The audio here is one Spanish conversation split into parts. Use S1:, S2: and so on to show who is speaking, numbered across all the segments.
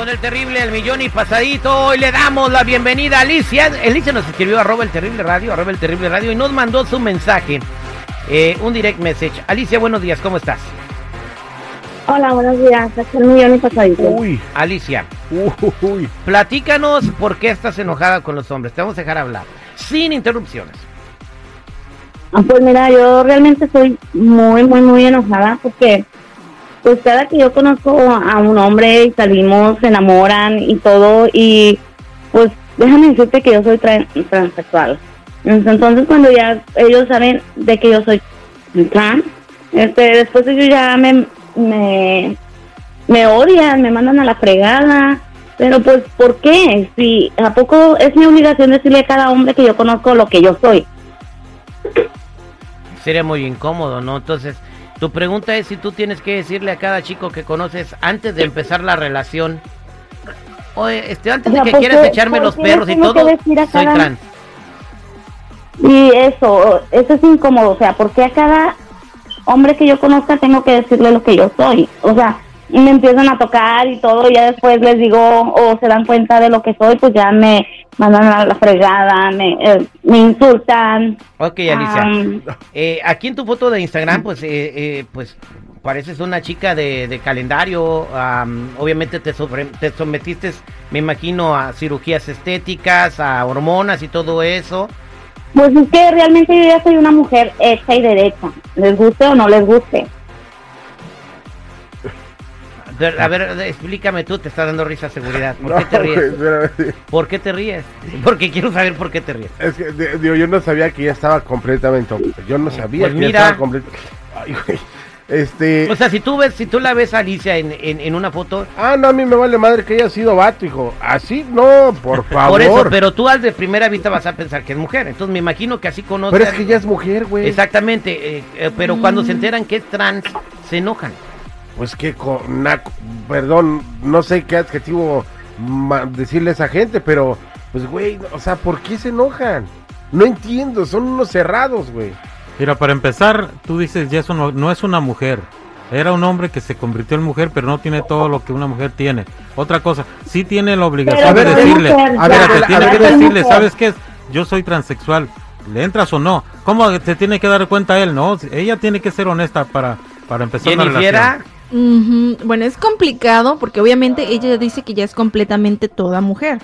S1: con el terrible El Millón y Pasadito. Hoy le damos la bienvenida a Alicia. Alicia nos escribió arroba el terrible radio, arroba el terrible radio y nos mandó su mensaje, eh, un direct message. Alicia, buenos días, ¿cómo estás?
S2: Hola, buenos días. Es el millón y pasadito.
S1: Uy, Alicia,
S3: Uy,
S1: platícanos por qué estás enojada con los hombres. Te vamos a dejar hablar, sin interrupciones.
S2: Ah, Pues mira, yo realmente estoy muy, muy, muy enojada porque pues cada que yo conozco a un hombre y salimos, se enamoran y todo y pues déjame decirte que yo soy tran- transexual. Entonces cuando ya ellos saben de que yo soy trans, este, después ellos ya me, me, me odian, me mandan a la fregada. Pero pues, ¿por qué? Si a poco es mi obligación decirle a cada hombre que yo conozco lo que yo soy.
S1: Sería muy incómodo, ¿no? Entonces, tu pregunta es si tú tienes que decirle a cada chico que conoces antes de empezar la relación. Oye, este, antes
S2: O sea,
S1: de que
S2: ¿por
S1: quieras echarme los perros y todo, soy
S2: cada-
S1: trans.
S2: Y eso, eso es incómodo, o sea, porque a cada hombre que yo conozca tengo que decirle lo que yo soy. O sea, me empiezan a tocar y todo, y ya después les digo, o se dan cuenta de lo que soy, pues ya me mandan a la fregada, me, eh, me insultan.
S1: Ok, Alicia. Eh, aquí en tu foto de Instagram, pues, eh, eh, pues pareces una chica de, de calendario. am, obviamente te, sobre- te sometiste, me imagino, a cirugías estéticas, a hormonas y todo eso.
S2: pues es que realmente yo ya soy una mujer hecha y derecha, les guste o no les guste.
S1: A ver, explícame tú, te está dando risa seguridad. ¿Por qué te ríes? ¿Por qué te ríes? Porque quiero saber por qué te ríes.
S3: Es que digo, yo no sabía que ya estaba completamente. Yo no sabía
S1: Pues
S3: que
S1: mira.
S3: ya estaba completamente. Este.
S1: O sea, si tú ves, si tú la ves a Alicia en, en, en una foto,
S3: ah, no, a mí me vale madre que haya sido vato, hijo. Así, no, por favor.
S1: por eso, pero tú al de primera vista vas a pensar que es mujer. Entonces me imagino que así conoces.
S3: Pero es que ya es mujer, güey.
S1: Exactamente, eh, eh, pero cuando se enteran que es trans, se enojan.
S3: Pues que con. Perdón, no sé qué adjetivo decirle a esa gente, pero. Pues, güey, o sea, ¿por qué se enojan? No entiendo, son unos cerrados, güey.
S4: Mira, para empezar, tú dices, ya eso no, no es una mujer. Era un hombre que se convirtió en mujer, pero no tiene todo lo que una mujer tiene. Otra cosa, sí tiene la obligación
S2: Pero
S4: de decirle,
S2: mujer,
S3: a ver, a
S4: tiene
S3: ver,
S4: que decirle,
S2: mujer.
S4: ¿sabes qué es? Yo soy transexual. ¿Le entras o no? ¿Cómo se tiene que dar cuenta él? No, ella tiene que ser honesta para, para empezar una
S1: Jennifer,
S5: Bueno, es complicado porque obviamente ella dice que ya es completamente toda mujer.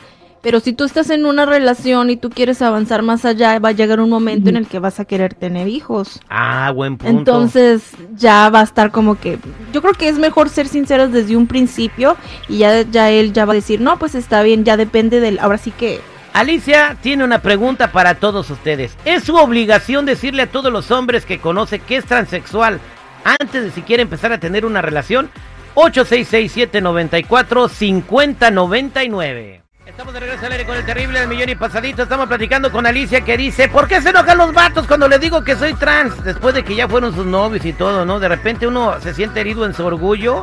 S5: Pero si tú estás en una relación y tú quieres avanzar más allá, va a llegar un momento en el que vas a querer tener hijos.
S1: Ah, buen punto.
S5: Entonces ya va a estar como que yo creo que es mejor ser sinceros desde un principio y ya ya él ya va a decir, "No, pues está bien, ya depende del ahora sí que
S1: Alicia tiene una pregunta para todos ustedes. ¿Es su obligación decirle a todos los hombres que conoce que es transexual antes de siquiera empezar a tener una relación? 866-794-5099. Estamos de regreso al aire con el terrible del millón y pasadito. Estamos platicando con Alicia que dice, ¿por qué se enojan los vatos cuando les digo que soy trans? Después de que ya fueron sus novios y todo, ¿no? De repente uno se siente herido en su orgullo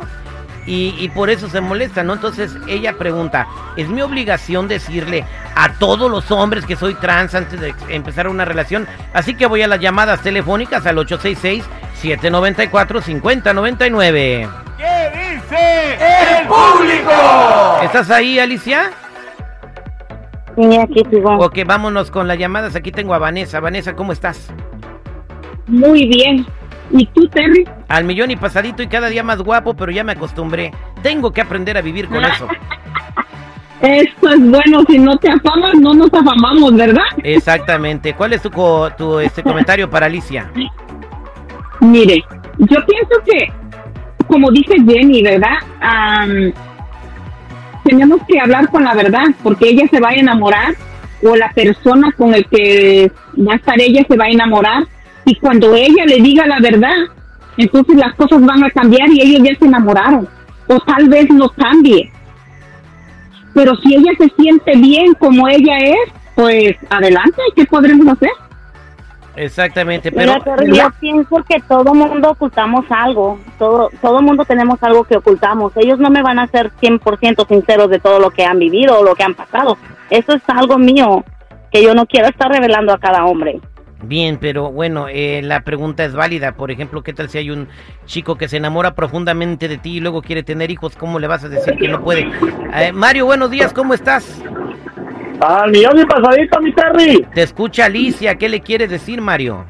S1: y, y por eso se molesta, ¿no? Entonces ella pregunta, ¿es mi obligación decirle a todos los hombres que soy trans antes de empezar una relación? Así que voy a las llamadas telefónicas al 866-794-5099.
S3: ¿Qué dice el público?
S1: ¿Estás ahí, Alicia?
S2: Y aquí sigo.
S1: Ok, vámonos con las llamadas. Aquí tengo a Vanessa. Vanessa, ¿cómo estás?
S6: Muy bien. ¿Y tú, Terry?
S1: Al millón y pasadito y cada día más guapo, pero ya me acostumbré. Tengo que aprender a vivir con eso.
S6: Esto es bueno. Si no te afamas, no nos afamamos, ¿verdad?
S1: Exactamente. ¿Cuál es tu, co- tu este comentario para Alicia?
S6: Mire, yo pienso que, como dice Jenny, ¿verdad? Tenemos que hablar con la verdad, porque ella se va a enamorar, o la persona con el que va a estar ella se va a enamorar, y cuando ella le diga la verdad, entonces las cosas van a cambiar y ellos ya se enamoraron, o tal vez no cambie. Pero si ella se siente bien como ella es, pues adelante, ¿qué podremos hacer?
S1: Exactamente, pero
S2: yo pienso que todo mundo ocultamos algo, todo todo mundo tenemos algo que ocultamos. Ellos no me van a ser 100% sinceros de todo lo que han vivido o lo que han pasado. Eso es algo mío que yo no quiero estar revelando a cada hombre.
S1: Bien, pero bueno, eh, la pregunta es válida. Por ejemplo, ¿qué tal si hay un chico que se enamora profundamente de ti y luego quiere tener hijos? ¿Cómo le vas a decir que no puede? Eh, Mario, buenos días, ¿cómo estás?
S7: Al millón y pasadito, mi Terry.
S1: Te escucha Alicia, ¿qué le quiere decir, Mario?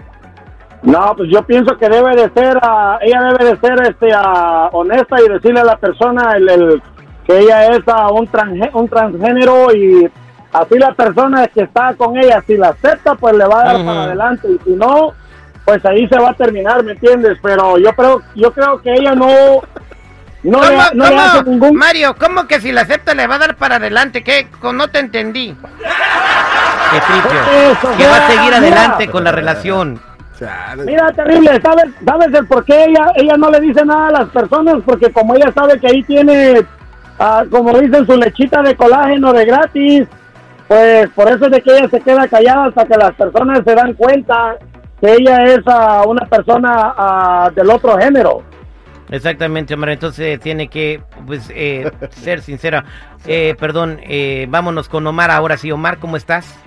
S7: No, pues yo pienso que debe de ser, ah, ella debe de ser este, ah, honesta y decirle a la persona el, el- que ella es ah, un, transgé- un transgénero y así la persona que está con ella, si la acepta, pues le va a dar para adelante y si no, pues ahí se va a terminar, ¿me entiendes? Pero yo creo, yo creo que ella no, no, le,
S1: ¿Cómo,
S7: no le hace ningún...
S1: Mario, ¿cómo que si la acepta le va a dar para adelante? ¿Qué? No te entendí. Qué tripio.
S7: Eso,
S1: Que va a seguir
S7: mira.
S1: adelante con la relación.
S7: Mira, terrible, ¿sabes, ¿sabes el por qué ella, ella no le dice nada a las personas? Porque como ella sabe que ahí tiene, ah, como dicen, su lechita de colágeno de gratis, pues por eso es de que ella se queda callada hasta que las personas se dan cuenta que ella es ah, una persona ah, del otro género.
S1: Exactamente, Omar. Entonces tiene que pues, eh, ser sincera. Eh, perdón, eh, vámonos con Omar ahora sí. Omar, ¿cómo estás?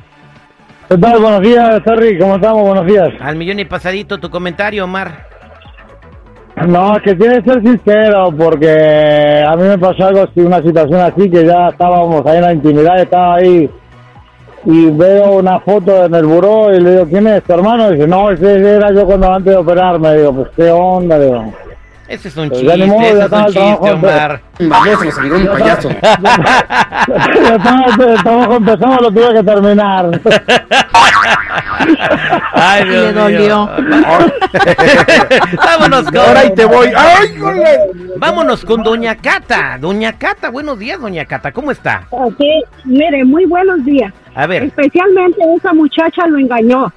S7: ¿Qué tal? Buenos días, Terry, ¿cómo estamos? Buenos días.
S1: Al millón y pasadito tu comentario, Omar.
S7: No, que tiene que ser sincero, porque a mí me pasó algo así, una situación así, que ya estábamos ahí en la intimidad, estaba ahí, y veo una foto en el buró, y le digo, ¿quién es tu hermano? Y dice, no, ese era yo cuando antes de operarme, digo, pues qué onda, digo.
S1: Ese es un
S7: Pues
S1: chiste,
S7: modo,
S1: ese es un chiste, Omar.
S8: Vamos, nos salió un payaso.
S7: El trabajo empezó, lo tuve que terminar.
S1: Ay,
S5: Y
S1: Dios
S5: le dolió.
S1: mío. Vámonos con...
S3: Ahora ahí te voy. ¡Ay, jole!
S1: Vámonos con Doña Cata. Doña Cata, buenos días, Doña Cata. ¿Cómo está?
S9: Ok, mire, muy buenos días.
S1: A ver,
S9: Especialmente esa muchacha lo engañó.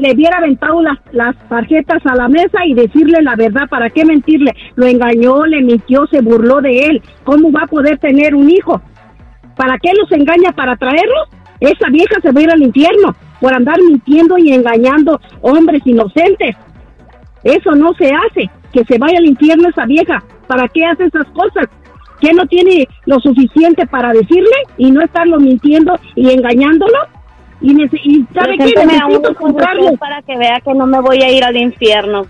S9: Le hubiera aventado las, las tarjetas a la mesa y decirle la verdad. ¿Para qué mentirle? Lo engañó, le mintió, se burló de él. ¿Cómo va a poder tener un hijo? ¿Para qué los engaña? ¿Para traerlos? Esa vieja se va a ir al infierno por andar mintiendo y engañando hombres inocentes. Eso no se hace. Que se vaya al infierno esa vieja. ¿Para qué hace esas cosas? ¿Que no tiene lo suficiente para decirle y no estarlo mintiendo y engañándolo? Y, y ¿sabe qué? Necesito
S2: usted para que vea que no me voy a ir al infierno.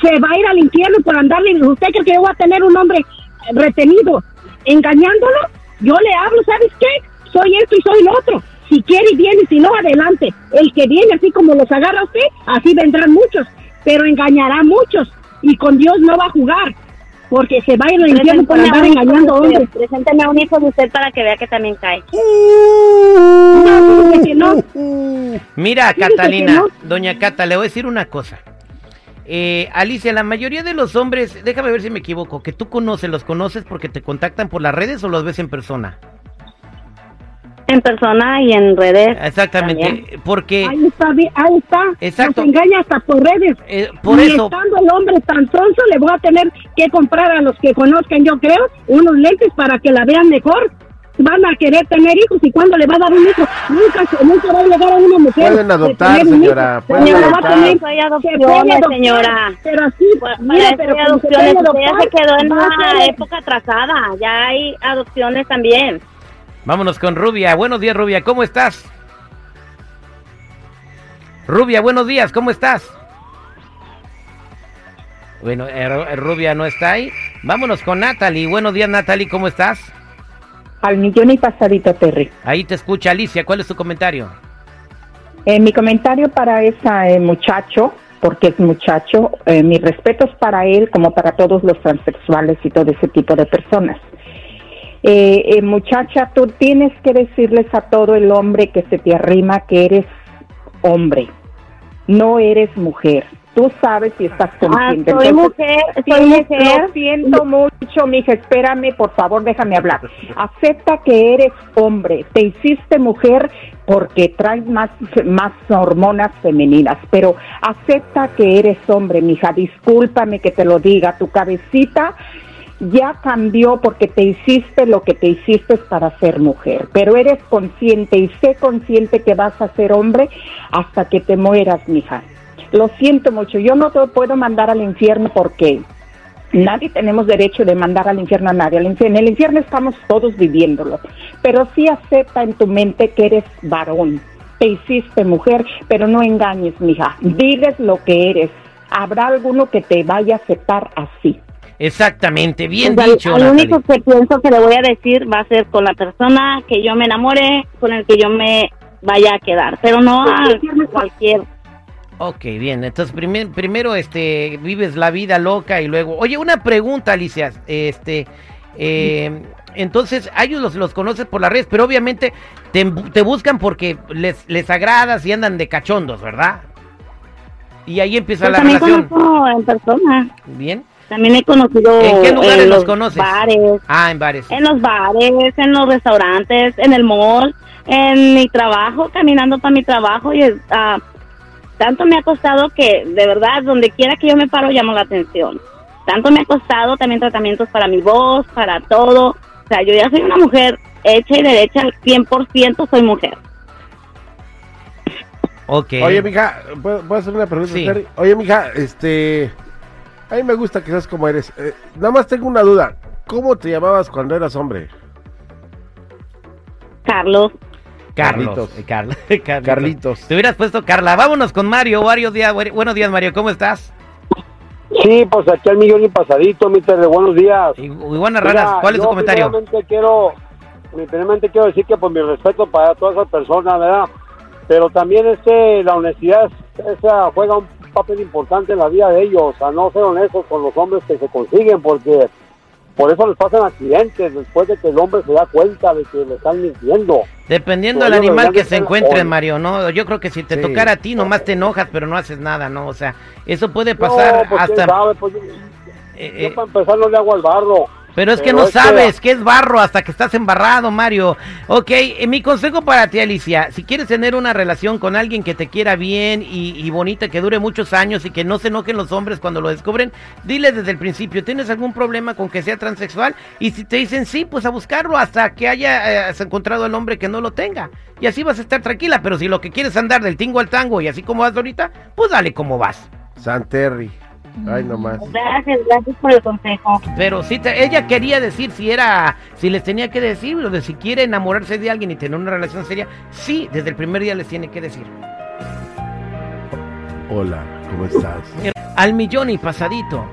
S9: Se va a ir al infierno por andarle. ¿Usted cree que yo voy a tener un hombre retenido engañándolo? Yo le hablo, ¿sabes qué? Soy esto y soy lo otro. Si quiere viene, si no, adelante. El que viene así como los agarra usted, así vendrán muchos. Pero engañará a muchos. Y con Dios no va a jugar. Porque se va a ir al infierno por andar engañando hombres.
S2: Presénteme a un hijo de usted para que vea que también cae.
S9: No, fíjese que no.
S1: mira, Catalina,
S9: no.
S1: Doña Cata, le voy a decir una cosa. Eh, Alicia, la mayoría de los hombres, déjame ver si me equivoco, que tú conoces, ¿los conoces porque te contactan por las redes o los ves en persona?
S2: En persona y en redes.
S1: Exactamente,
S2: También.
S1: porque
S9: Ahí está, vi- ahí está.
S1: Exacto.
S9: Nos engaña hasta por redes.
S1: eh, por
S9: y
S1: eso,
S9: estando el hombre tan sonso, le voy a tener que comprar a los que conozcan, yo creo, unos lentes para que la vean mejor. Van a querer tener hijos y cuando le va a dar un hijo, nunca, se- nunca va a llegar a una mujer.
S3: Pueden
S9: de
S3: adoptar, señora, pueden
S9: Señora, va a
S3: adoptar.
S9: tener-
S2: adopciones,
S9: adoptar,
S2: señora.
S9: Pero así, mira, pero
S2: adopciones, usted ya se
S9: adoptar,
S2: quedó en una época atrasada. Ya hay adopciones también.
S1: Vámonos con Rubia. Buenos días, Rubia, ¿cómo estás? Rubia, buenos días, ¿cómo estás? Bueno, eh, Ru- eh, Rubia no está ahí. Vámonos con Natalie. Buenos días, Natalie, ¿cómo estás?
S10: Al millón y pasadito, Terry.
S1: Ahí te escucha Alicia. ¿Cuál es tu comentario?
S10: Eh, mi comentario para ese muchacho, porque es muchacho, eh, mis respetos para él como para todos los transexuales y todo ese tipo de personas. Eh, eh, muchacha, tú tienes que decirles a todo el hombre que se te arrima que eres hombre, no eres mujer. Tú sabes si estás consciente.
S2: Ah, soy
S10: Entonces,
S2: mujer, soy mujer.
S10: Lo siento mucho, mija, espérame, por favor, déjame hablar. Acepta que eres hombre, te hiciste mujer porque traes más, más hormonas femeninas, pero acepta que eres hombre, mija, discúlpame que te lo diga, tu cabecita ya cambió porque te hiciste lo que te hiciste para ser mujer, pero eres consciente y sé consciente que vas a ser hombre hasta que te mueras, mija. Lo siento mucho, yo no te puedo mandar al infierno porque nadie tenemos derecho de mandar al infierno a nadie. En el infierno estamos todos viviéndolo, pero sí acepta en tu mente que eres varón, te hiciste mujer, pero no engañes, mija. Diles lo que eres. Habrá alguno que te vaya a aceptar así.
S1: Exactamente, bien
S2: sea,
S1: dicho. Natalie.
S2: único que pienso que le voy a decir va a ser con la persona que yo me enamore, con el que yo me vaya a quedar, pero no a cualquier.
S1: Ok, bien. Entonces, primer- primero, este, vives la vida loca y luego... Oye, una pregunta, Alicia. Este, eh, entonces, a ellos los, los conoces por las redes, pero obviamente te, te buscan porque les, les agradas y andan de cachondos, ¿verdad? Y ahí empieza
S2: Pues
S1: la
S2: también
S1: relación.
S2: conozco en persona.
S1: Bien.
S2: También he conocido
S1: ¿En qué lugares
S2: en
S1: los
S2: los
S1: conoces?
S2: bares,
S1: Ah, en bares.
S2: en los bares, en los restaurantes, en el mall, en mi trabajo, caminando para mi trabajo y ah, tanto me ha costado que de verdad donde quiera que yo me paro llamo la atención. Tanto me ha costado también tratamientos para mi voz, para todo. O sea, yo ya soy una mujer hecha y derecha, al 100% soy mujer.
S1: Ok.
S3: Oye, mija, ¿puedo, puedo hacer una pregunta?
S1: Sí.
S3: Oye, mija, este... A mí me gusta que seas como eres. Eh, nada más tengo una duda. ¿Cómo te llamabas cuando eras hombre?
S2: Carlos,
S1: Carlos.
S3: Carlitos.
S1: eh, Carl- Carlitos.
S3: Carlitos.
S1: Te hubieras puesto Carla. Vámonos con Mario. Varios días. Buenos días, Mario. ¿Cómo estás?
S7: Sí, pues aquí al millón y pasadito, mi Terry, buenos días.
S1: Y, y buenas raras. ¿Cuál es tu comentario?
S7: Primeramente quiero, mi- primeramente quiero decir que pues mi respeto para todas esas personas, ¿verdad? Pero también este, la honestidad esa juega un papel importante en la vida de ellos, a no ser honestos con los hombres que se consiguen, porque por eso les pasan accidentes después de que el hombre se da cuenta de que le están mintiendo.
S1: Dependiendo del animal que se encuentre. Mario, ¿no? Yo creo que si te
S3: Sí.
S1: tocara a ti, nomás te enojas, pero no haces nada, ¿no? O sea, eso puede pasar
S7: no, pues
S1: hasta...
S7: sabe, pues, yo,
S1: eh,
S7: yo
S1: eh,
S7: para empezar no le hago al barro.
S1: Pero es que
S7: pero
S1: no
S7: es que-
S1: sabes qué es barro hasta que estás embarrado, Mario. Ok, eh, mi consejo para ti, Alicia, si quieres tener una relación con alguien que te quiera bien y, y bonita, que dure muchos años y que no se enojen los hombres cuando lo descubren, dile desde el principio, ¿tienes algún problema con que sea transexual? Y si te dicen sí, pues a buscarlo hasta que haya eh, encontrado el hombre que no lo tenga. Y así vas a estar tranquila, pero si lo que quieres es andar del tingo al tango y así como vas ahorita, pues dale como vas.
S3: San Terry. Ay, nomás.
S2: gracias, gracias por el consejo.
S1: Pero sí, te- ella quería decir si era, si les tenía que decir, lo de si quiere enamorarse de alguien y tener una relación seria, sí, desde el primer día les tiene que decir.
S3: Hola, ¿cómo estás?
S1: Al millón y pasadito.